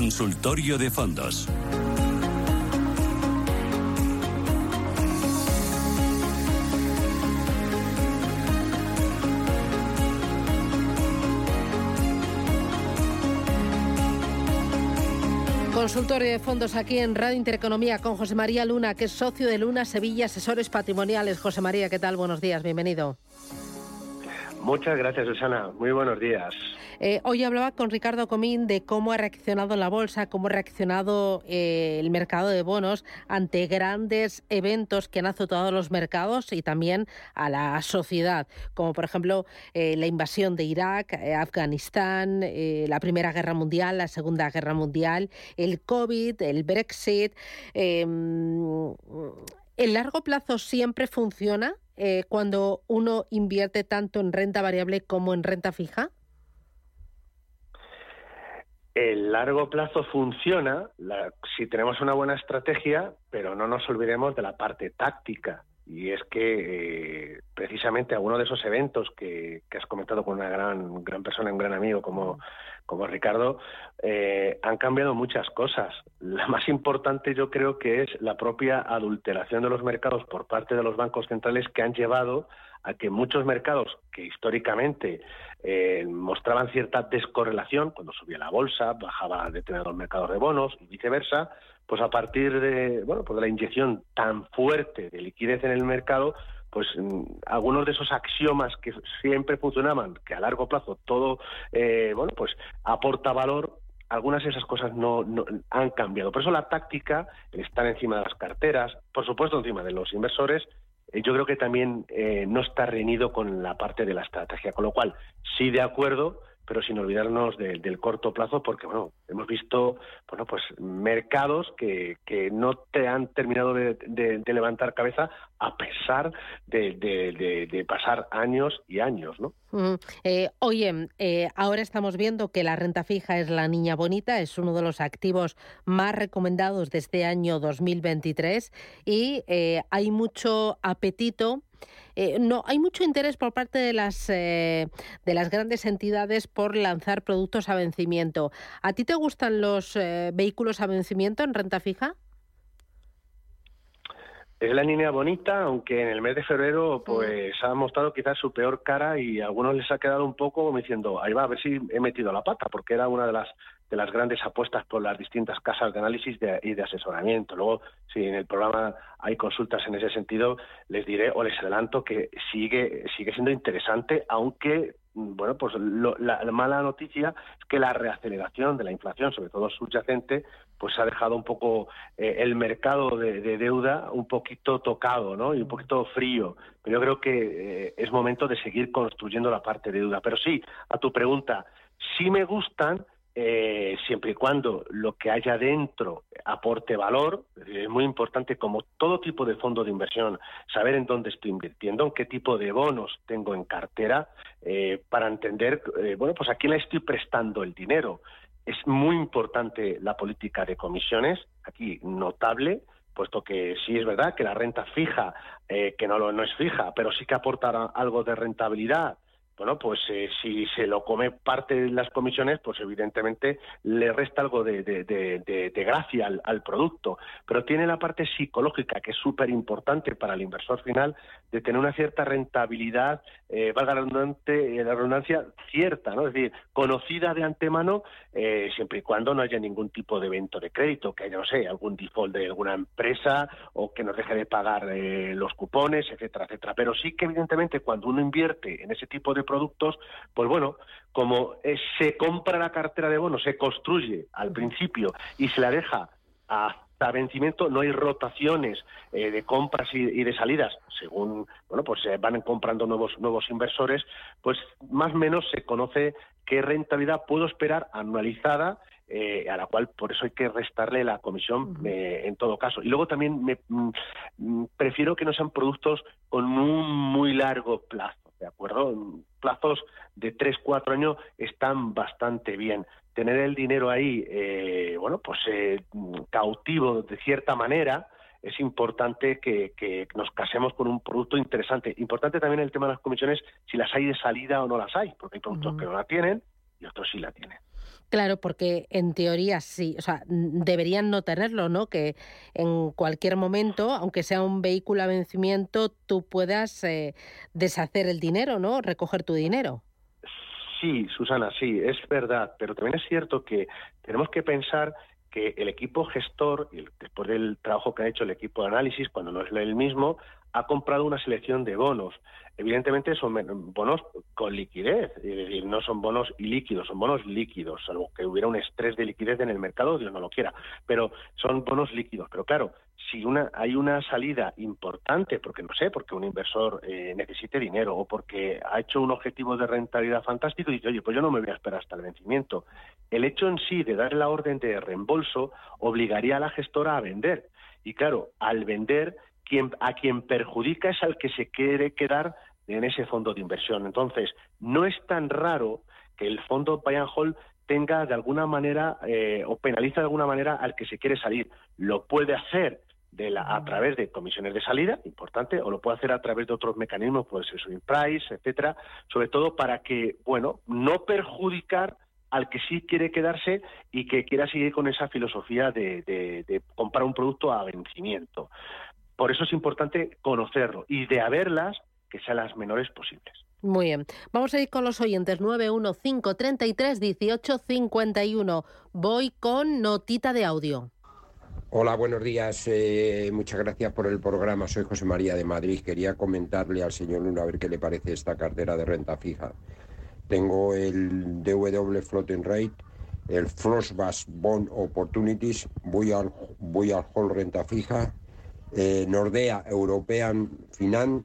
Consultorio de fondos. Consultorio de fondos aquí en Radio Intereconomía con José María Luna, que es socio de Luna Sevilla Asesores Patrimoniales. José María, ¿qué tal? Buenos días, bienvenido. Muchas gracias, Susana. Muy buenos días. Eh, hoy hablaba con Ricardo Comín de cómo ha reaccionado la bolsa, cómo ha reaccionado eh, el mercado de bonos ante grandes eventos que han azotado los mercados y también a la sociedad, como por ejemplo eh, la invasión de Irak, Afganistán, la Primera Guerra Mundial, la Segunda Guerra Mundial, el COVID, el Brexit. Em, ¿El largo plazo siempre funciona cuando uno invierte tanto en renta variable como en renta fija? El largo plazo funciona si tenemos una buena estrategia, pero no nos olvidemos de la parte táctica. Y es que eh, precisamente alguno de esos eventos que, has comentado con una gran, gran persona, un gran amigo como, como Ricardo, eh, han cambiado muchas cosas. La más importante yo creo que es la propia adulteración de los mercados por parte de los bancos centrales que han llevado a que muchos mercados que históricamente eh, mostraban cierta descorrelación, cuando subía la bolsa, bajaba determinados mercados de bonos y viceversa, pues a partir de, bueno, pues de la inyección tan fuerte de liquidez en el mercado, pues mm, algunos de esos axiomas que siempre funcionaban, que a largo plazo todo, eh, bueno, pues aporta valor, algunas de esas cosas no, no, han cambiado. Por eso la táctica, el estar encima de las carteras, por supuesto encima de los inversores, yo creo que también eh, no está reñido con la parte de la estrategia. Con lo cual, sí de acuerdo, pero sin olvidarnos del corto plazo, porque bueno, hemos visto bueno pues mercados que, que no te han terminado de, levantar cabeza a pesar de, pasar años y años, ¿no? Eh, oye, eh, ahora estamos viendo que la renta fija es la niña bonita, es uno de los activos más recomendados de este año 2023 y eh, hay mucho apetito eh, no, hay mucho interés por parte de las, eh, de las grandes entidades por lanzar productos a vencimiento. ¿A ti te gustan los eh, vehículos a vencimiento en renta fija? Es la línea bonita, aunque en el mes de febrero pues ha mostrado quizás su peor cara y a algunos les ha quedado un poco como diciendo, ahí va, a ver si he metido la pata, porque era una de las de las grandes apuestas por las distintas casas de análisis y de asesoramiento. Luego, si en el programa hay consultas en ese sentido, les diré o les adelanto que sigue, sigue siendo interesante, aunque bueno, pues la, mala noticia es que la reaceleración de la inflación, sobre todo subyacente, pues ha dejado un poco eh, el mercado de, deuda un poquito tocado, ¿no? Y un poquito frío. Pero yo creo que eh, es momento de seguir construyendo la parte de deuda. Pero sí, a tu pregunta, sí me gustan, eh, siempre y cuando lo que haya dentro aporte valor, es muy importante como todo tipo de fondo de inversión, saber en dónde estoy invirtiendo, en qué tipo de bonos tengo en cartera, eh, para entender, eh, bueno, pues a quién le estoy prestando el dinero. Es muy importante la política de comisiones, aquí notable, puesto que sí es verdad que la renta fija, que no, lo, no es fija, pero sí que aportará algo de rentabilidad, bueno, pues eh, si se lo come parte de las comisiones, pues evidentemente le resta algo de, gracia al, producto. Pero tiene la parte psicológica, que es súper importante para el inversor final, de tener una cierta rentabilidad, eh, valga la, redundante, la redundancia, cierta, ¿no? Es decir, conocida de antemano, eh, siempre y cuando no haya ningún tipo de evento de crédito, que haya, no sé, algún default de alguna empresa o que nos deje de pagar eh, los cupones, etcétera, etcétera. Pero sí que evidentemente cuando uno invierte en ese tipo de productos, pues bueno, como se compra la cartera de bonos, se construye al principio y se la deja a a vencimiento, no hay rotaciones eh, de compras y, de salidas, según bueno, pues se van comprando nuevos nuevos inversores, pues más o menos se conoce qué rentabilidad puedo esperar anualizada eh, a la cual por eso hay que restarle la comisión eh, en todo caso. Y luego también me, mm, mm, prefiero que no sean productos con un muy largo plazo, ¿de acuerdo? Plazos de 3, 4 años están bastante bien. Tener el dinero ahí, eh, bueno, pues cautivo de cierta manera, es importante que, que, nos casemos con un producto interesante. Importante también el tema de las comisiones, si las hay de salida o no las hay, porque hay productos que no la tienen y otros sí la tienen. Claro, porque en teoría sí, o sea, deberían no tenerlo, ¿no? Que en cualquier momento, aunque sea un vehículo a vencimiento, tú puedas eh, deshacer el dinero, ¿no? Recoger tu dinero. Sí, Susana, sí, es verdad, pero también es cierto que tenemos que pensar que el equipo gestor, después del trabajo que ha hecho el equipo de análisis, cuando no es el mismo, ha comprado una selección de bonos. Evidentemente son bonos con liquidez, es decir, no son bonos ilíquidos, son bonos líquidos, salvo que hubiera un estrés de liquidez en el mercado, Dios no lo quiera, pero son bonos líquidos. Pero claro, si una, hay una salida importante, porque no sé, porque un inversor eh, necesite dinero o porque ha hecho un objetivo de rentabilidad fantástico y dice, oye, pues yo no me voy a esperar hasta el vencimiento. El hecho en sí de dar la orden de reembolso obligaría a la gestora a vender. Y claro, al vender a quien perjudica es al que se quiere quedar en ese fondo de inversión. Entonces, no es tan raro que el fondo Buy Hall tenga de alguna manera eh, o penaliza de alguna manera al que se quiere salir. Lo puede hacer de la, a través de comisiones de salida, importante, o lo puede hacer a través de otros mecanismos, puede ser swing price, etcétera, sobre todo para que, bueno, no perjudicar al que sí quiere quedarse y que quiera seguir con esa filosofía de, de comprar un producto a vencimiento. Por eso es importante conocerlo y de haberlas, que sean las menores posibles. Muy bien. Vamos a ir con los oyentes 915331851. Voy con notita de audio. Hola, buenos días. Eh, muchas gracias por el programa. Soy José María de Madrid. Quería comentarle al señor Luna a ver qué le parece esta cartera de renta fija. Tengo el DW Floating Rate, el Frostbass Bond Opportunities, voy al, voy al Hall Renta Fija, eh, Nordea European Finan,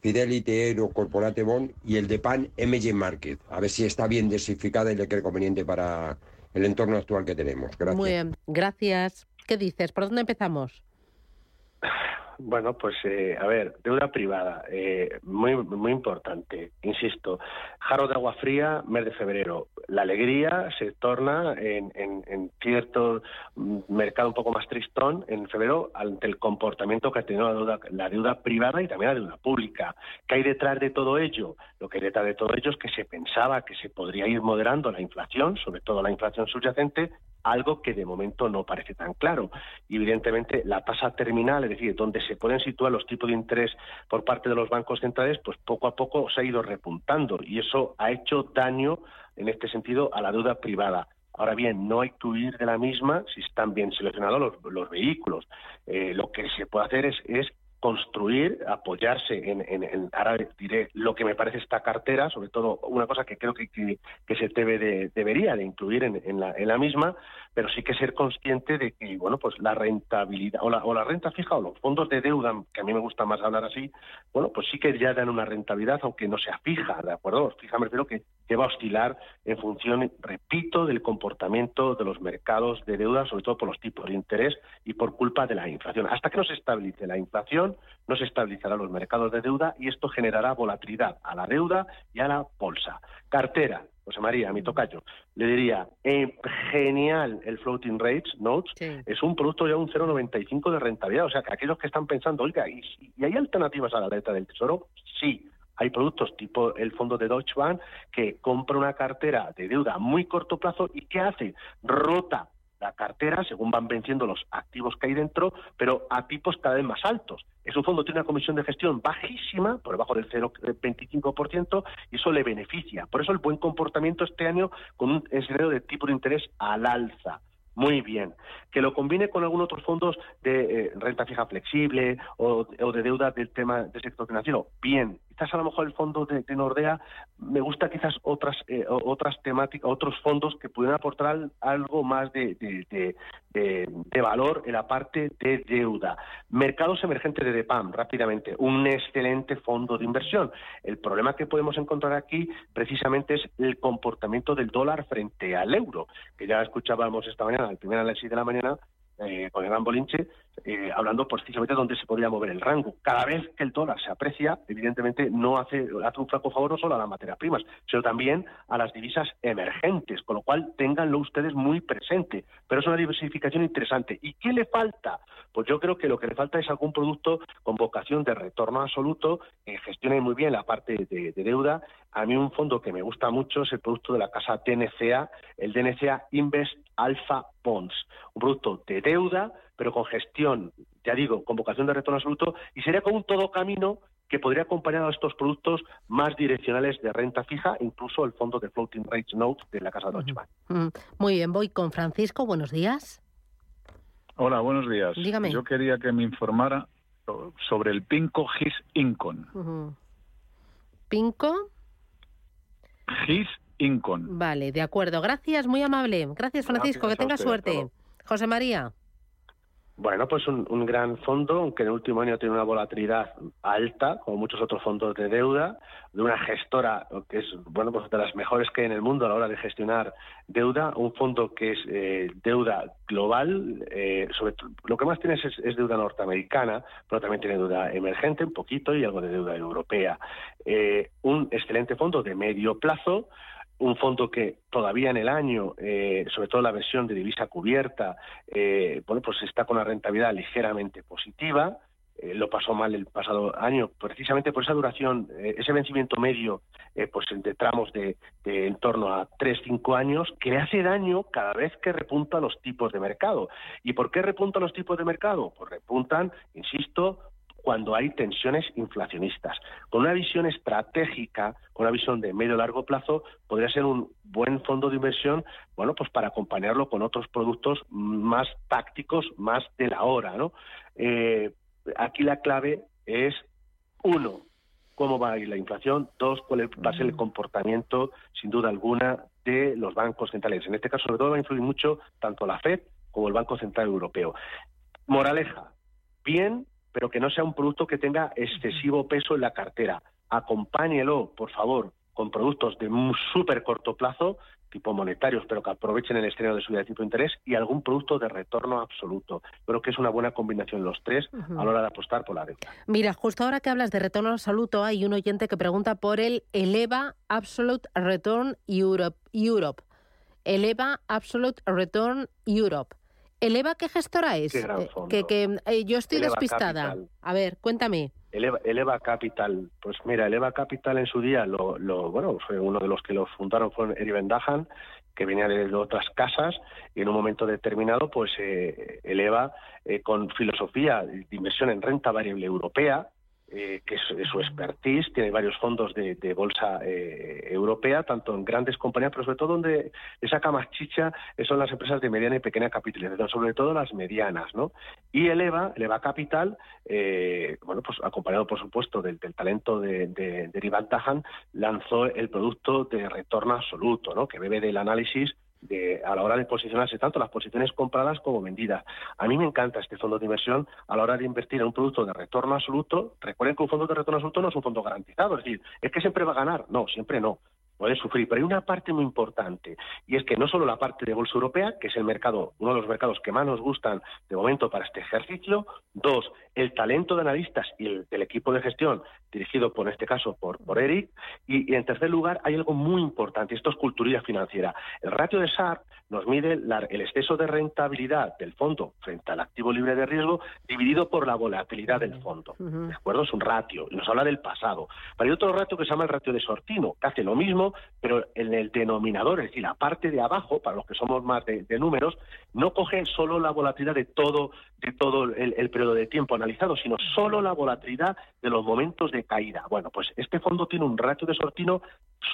Fidelity Euro Corporate Bond y el de PAN MG Market. A ver si está bien desificada y le queda conveniente para el entorno actual que tenemos. Gracias. Muy bien, gracias. ¿Qué dices? ¿Por dónde empezamos? Bueno, pues eh, a ver, deuda privada, eh, muy muy importante. Insisto, jarro de agua fría, mes de febrero. La alegría se torna en, en, cierto mercado un poco más tristón en febrero ante el comportamiento que ha tenido la deuda, la deuda privada y también la deuda pública. ¿Qué hay detrás de todo ello? Lo que hay detrás de todo ello es que se pensaba que se podría ir moderando la inflación, sobre todo la inflación subyacente, algo que de momento no parece tan claro. Y evidentemente la tasa terminal, es decir, donde se pueden situar los tipos de interés por parte de los bancos centrales, pues poco a poco se ha ido repuntando y eso ha hecho daño en este sentido a la deuda privada. Ahora bien, no hay que huir de la misma si están bien seleccionados los, vehículos. Eh, lo que se puede hacer es, es construir, apoyarse en, en, ahora diré lo que me parece esta cartera, sobre todo una cosa que creo que, que, se debe de, debería de incluir en, la, en la misma, pero sí que ser consciente de que, bueno, pues la rentabilidad o la, o la renta fija o los fondos de deuda, que a mí me gusta más hablar así, bueno, pues sí que ya dan una rentabilidad, aunque no sea fija, ¿de acuerdo? Fija me refiero que, que va a oscilar en función, repito, del comportamiento de los mercados de deuda, sobre todo por los tipos de interés y por culpa de la inflación. Hasta que no se estabilice la inflación, no se estabilizarán los mercados de deuda y esto generará volatilidad a la deuda y a la bolsa. Cartera, José María, mi tocayo, le diría, eh, genial el floating rates notes, es un producto ya un 0,95 de rentabilidad, o sea que aquellos que están pensando, oiga, ¿y, hay alternativas a la letra del tesoro? Sí, hay productos tipo el fondo de Deutsche Bank que compra una cartera de deuda a muy corto plazo y ¿qué hace? Rota la cartera según van venciendo los activos que hay dentro, pero a tipos cada vez más altos. Es un fondo tiene una comisión de gestión bajísima, por debajo del 0,25%, y eso le beneficia. Por eso el buen comportamiento este año con un escenario de tipo de interés al alza. Muy bien. Que lo combine con algunos otros fondos de eh, renta fija flexible o, de deuda del tema del sector financiero. Bien quizás a lo mejor el fondo de, Nordea me gusta quizás otras eh, otras temáticas, otros fondos que pudieran aportar algo más de, de, valor en la parte de deuda. Mercados emergentes de DEPAM, rápidamente, un excelente fondo de inversión. El problema que podemos encontrar aquí precisamente es el comportamiento del dólar frente al euro, que ya escuchábamos esta mañana, el primer análisis de la mañana, eh, con el gran Bolinche, eh, hablando precisamente de dónde se podría mover el rango. Cada vez que el dólar se aprecia, evidentemente no hace, hace un flaco favor no solo a las materias primas, sino también a las divisas emergentes, con lo cual ténganlo ustedes muy presente. Pero es una diversificación interesante. ¿Y qué le falta? Pues yo creo que lo que le falta es algún producto con vocación de retorno absoluto, que gestione muy bien la parte de, de deuda. A mí un fondo que me gusta mucho es el producto de la casa DNCA, el DNCA Invest Alpha Bonds, un producto de deuda pero con gestión, ya digo, con vocación de retorno absoluto, y sería como un todo camino que podría acompañar a estos productos más direccionales de renta fija, incluso el fondo de Floating Rates Note de la Casa Deutsche Bank. Mm, muy bien, voy con Francisco. Buenos días. Hola, buenos días. Dígame. Yo quería que me informara sobre el Pinco Gis Incon. ¿Pinco? Gis Incon. Vale, de acuerdo. Gracias, muy amable. Gracias, Francisco. que tenga suerte. José María. Bueno, pues un, gran fondo, aunque en el último año tiene una volatilidad alta, como muchos otros fondos de deuda, de una gestora que es, bueno, pues de las mejores que hay en el mundo a la hora de gestionar deuda, un fondo que es eh, deuda global, eh, sobre lo que más tiene es, deuda norteamericana, pero también tiene deuda emergente, un poquito, y algo de deuda europea. Eh, un excelente fondo de medio plazo, un fondo que todavía en el año, eh, sobre todo la versión de divisa cubierta, eh, bueno, pues está con una rentabilidad ligeramente positiva. Eh, lo pasó mal el pasado año, precisamente por esa duración, ese vencimiento medio, pues de tramos de, en torno a 3-5 años, que le hace daño cada vez que repuntan los tipos de mercado. ¿Y por qué repuntan los tipos de mercado? Pues repuntan, insisto, cuando hay tensiones inflacionistas. Con una visión estratégica, con una visión de medio largo plazo, podría ser un buen fondo de inversión, bueno, pues para acompañarlo con otros productos más tácticos, más de la hora, ¿no? Eh, aquí la clave es uno, cómo va a ir la inflación, dos, cuál va a ser el comportamiento, sin duda alguna, de los bancos centrales. En este caso, sobre todo, va a influir mucho tanto la Fed como el Banco Central Europeo. Moraleja, bien pero que no sea un producto que tenga excesivo peso en la cartera. Acompáñelo, por favor, con productos de un súper corto plazo, tipo monetarios, pero que aprovechen el estreno de subida de tipo de interés y algún producto de retorno absoluto. Creo que es una buena combinación los tres a la hora de apostar por la deuda. Mira, justo ahora que hablas de retorno absoluto, hay un oyente que pregunta por el Eleva Absolute Return Europe. Europe. Eleva Absolute Return Europe. ¿Eleva qué gestora es? Eh, que, eh, yo estoy despistada. A ver, cuéntame. Eleva, Capital, pues mira, Eleva Capital en su día, lo, bueno, fue uno de los que lo fundaron fue Eri Dahan, que venía de otras casas y en un momento determinado, pues eh, Eleva con filosofía de inversión en renta variable europea, eh, que es, su expertise, tiene varios fondos de, bolsa eh, europea, tanto en grandes compañías, pero sobre todo donde le saca más chicha eh, son las empresas de mediana y pequeña capitalización, sobre todo las medianas, ¿no? Y eleva, eleva capital, bueno, pues acompañado por supuesto del, talento de, de, de lanzó el producto de retorno absoluto, ¿no? Que bebe del análisis de, a la hora de posicionarse tanto las posiciones compradas como vendidas. A mí me encanta este fondo de inversión a la hora de invertir en un producto de retorno absoluto. Recuerden que un fondo de retorno absoluto no es un fondo garantizado, es decir, es que siempre va a ganar. No, siempre no puede sufrir. Pero hay una parte muy importante, y es que no solo la parte de bolsa europea, que es el mercado, uno de los mercados que más nos gustan de momento para este ejercicio, dos, el talento de analistas y el del equipo de gestión, dirigido por en este caso por, por Eric, y, en tercer lugar hay algo muy importante, esto es cultura financiera. El ratio de SAR nos mide el exceso de rentabilidad del fondo frente al activo libre de riesgo dividido por la volatilidad del fondo. ¿De acuerdo? Es un ratio, y nos habla del pasado. Pero hay otro ratio que se llama el ratio de Sortino, que hace lo mismo pero en el denominador, es decir, la parte de abajo, para los que somos más de, números, no coge solo la volatilidad de todo, de todo el, periodo de tiempo sino solo la volatilidad de los momentos de caída. Bueno, pues este fondo tiene un ratio de sortino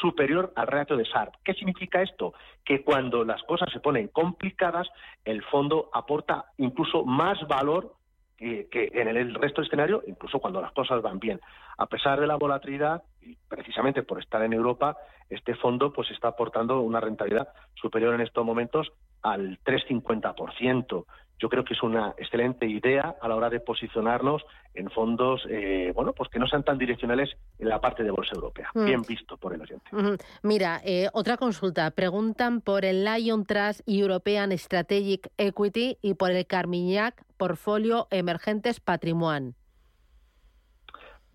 superior al ratio de SARP. ¿Qué significa esto? Que cuando las cosas se ponen complicadas, el fondo aporta incluso más valor que, en el resto del escenario, incluso cuando las cosas van bien. A pesar de la volatilidad, y precisamente por estar en Europa, este fondo pues está aportando una rentabilidad superior en estos momentos al 3,50% yo creo que es una excelente idea a la hora de posicionarnos en fondos, eh, bueno, pues que no sean tan direccionales en la parte de bolsa europea. Mm. Bien visto por el oyente. Mira, eh, otra consulta. Preguntan por el Lion Trust European Strategic Equity y por el Carmignac Portfolio Emergentes Patrimoine.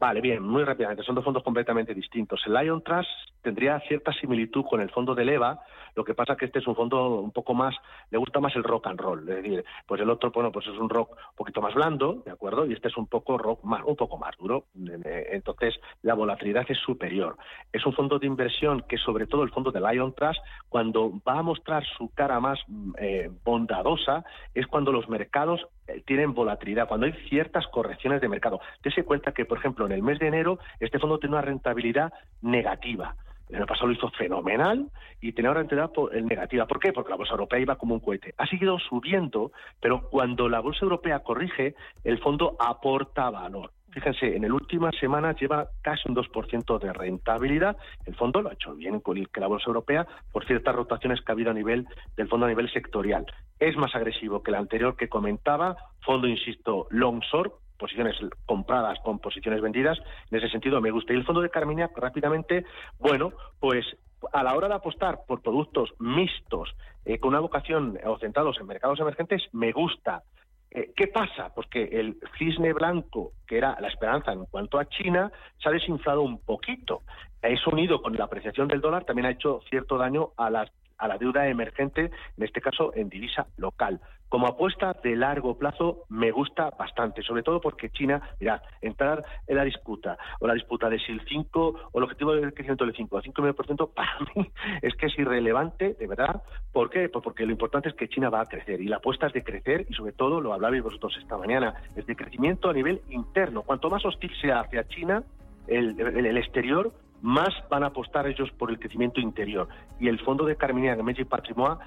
Vale, bien, muy rápidamente. Son dos fondos completamente distintos. El Lion Trust tendría cierta similitud con el fondo de Leva, lo que pasa que este es un fondo un poco más, le gusta más el rock and roll, es decir, pues el otro, bueno, pues es un rock un poquito más blando, ¿de acuerdo? Y este es un poco rock más, un poco más duro, entonces la volatilidad es superior. Es un fondo de inversión que sobre todo el fondo de Lion Trust, cuando va a mostrar su cara más eh, bondadosa, es cuando los mercados tienen volatilidad, cuando hay ciertas correcciones de mercado. Dese cuenta que, por ejemplo, en el mes de enero, este fondo tiene una rentabilidad negativa. El año pasado lo hizo fenomenal y tenía una rentabilidad negativa. ¿Por qué? Porque la bolsa europea iba como un cohete. Ha seguido subiendo, pero cuando la bolsa europea corrige, el fondo aporta valor. Fíjense, en el última semana lleva casi un 2% de rentabilidad. El fondo lo ha hecho bien con la bolsa europea por ciertas rotaciones que ha habido a nivel del fondo a nivel sectorial. Es más agresivo que el anterior que comentaba, fondo, insisto, long short, posiciones compradas con posiciones vendidas. En ese sentido me gusta. Y el fondo de Carminia, rápidamente, bueno, pues a la hora de apostar por productos mixtos eh, con una vocación o centrados en mercados emergentes, me gusta. Eh, ¿Qué pasa? Pues que el cisne blanco, que era la esperanza en cuanto a China, se ha desinflado un poquito. Eso unido con la apreciación del dólar también ha hecho cierto daño a las a la deuda emergente, en este caso en divisa local. Como apuesta de largo plazo me gusta bastante, sobre todo porque China, mira, entrar en la disputa o la disputa de si el 5 o el objetivo del crecimiento del 5 a 5,5% para mí es que es irrelevante, de verdad. ¿Por qué? Pues porque lo importante es que China va a crecer y la apuesta es de crecer y sobre todo, lo hablabais vosotros esta mañana, es de crecimiento a nivel interno. Cuanto más hostil sea hacia China, el, el exterior, más van a apostar ellos por el crecimiento interior. Y el fondo de Carminia de Meiji Patrimoine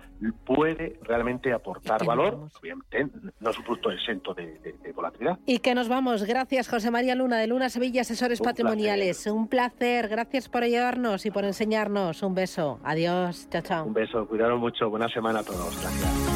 puede realmente aportar valor, obviamente no es un producto exento de, volatilidad. Y que nos vamos. Gracias, José María Luna, de Luna Sevilla, Asesores Patrimoniales. Un placer. Gracias por ayudarnos y por enseñarnos. Un beso. Adiós. Chao, chao. Un beso. Cuidaros mucho. Buena semana a todos. Gracias.